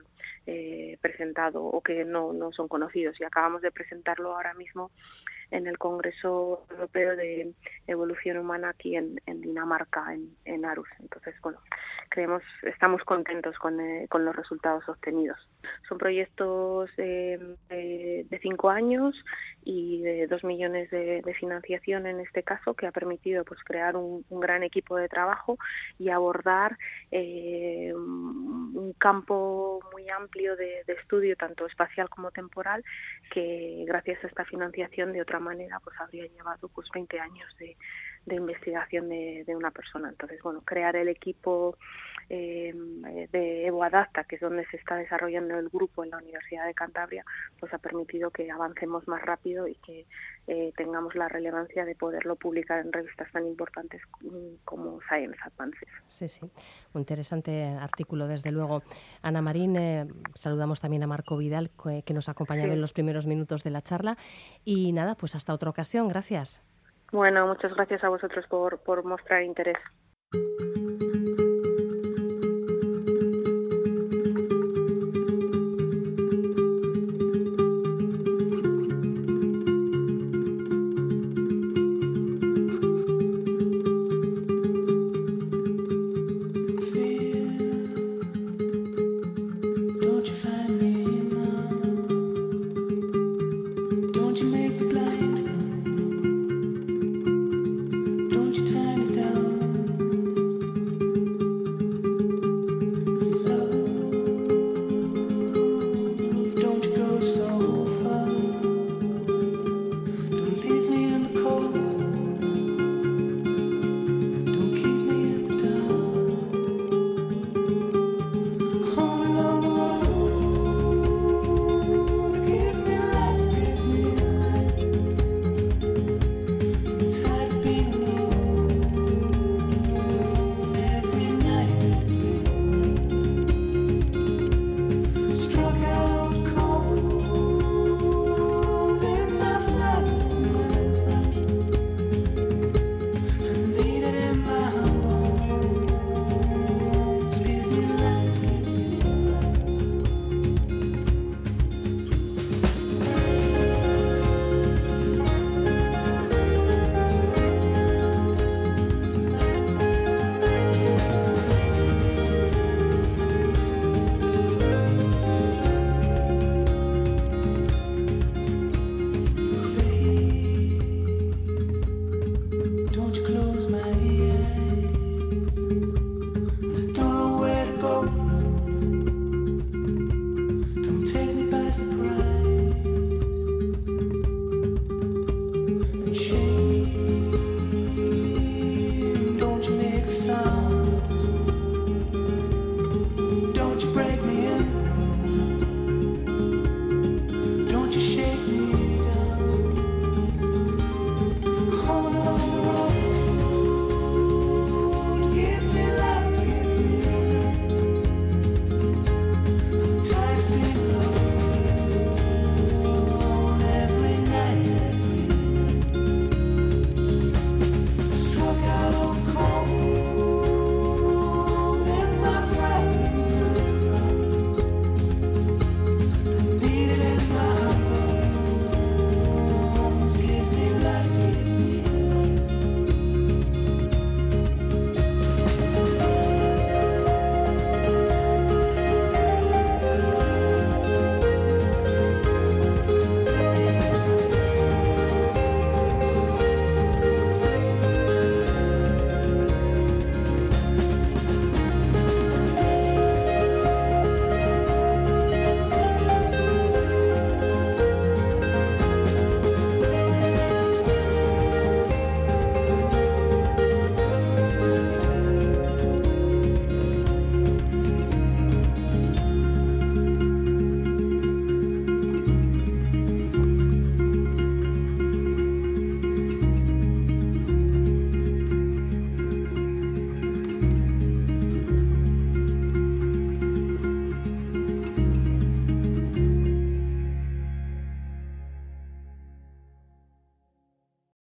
eh, presentado o que no son conocidos. Y acabamos de presentarlo ahora mismo en el Congreso Europeo de Evolución Humana aquí en, Dinamarca, en, en, Arus. Entonces, bueno, creemos, estamos contentos con, eh, con los resultados obtenidos. Son proyectos de, de, cinco años y de dos millones de, financiación en este caso, que ha permitido pues crear un, gran equipo de trabajo y abordar eh, un campo muy amplio de, de estudio, tanto espacial como temporal, que gracias a esta financiación de otra manera pues habría llevado pues 20 años de, de investigación de, de, una persona. Entonces, bueno, crear el equipo eh, de Evo Adapta, que es donde se está desarrollando el grupo en la Universidad de Cantabria, pues ha permitido que avancemos más rápido y que eh, tengamos la relevancia de poderlo publicar en revistas tan importantes como Science Advances. Sí, sí, un interesante artículo, desde luego. Ana Marín, eh, saludamos también a Marco Vidal, que, nos ha acompañado en los primeros minutos de la charla. Y nada, pues hasta otra ocasión. Gracias. Bueno, muchas gracias a vosotros por, por mostrar interés.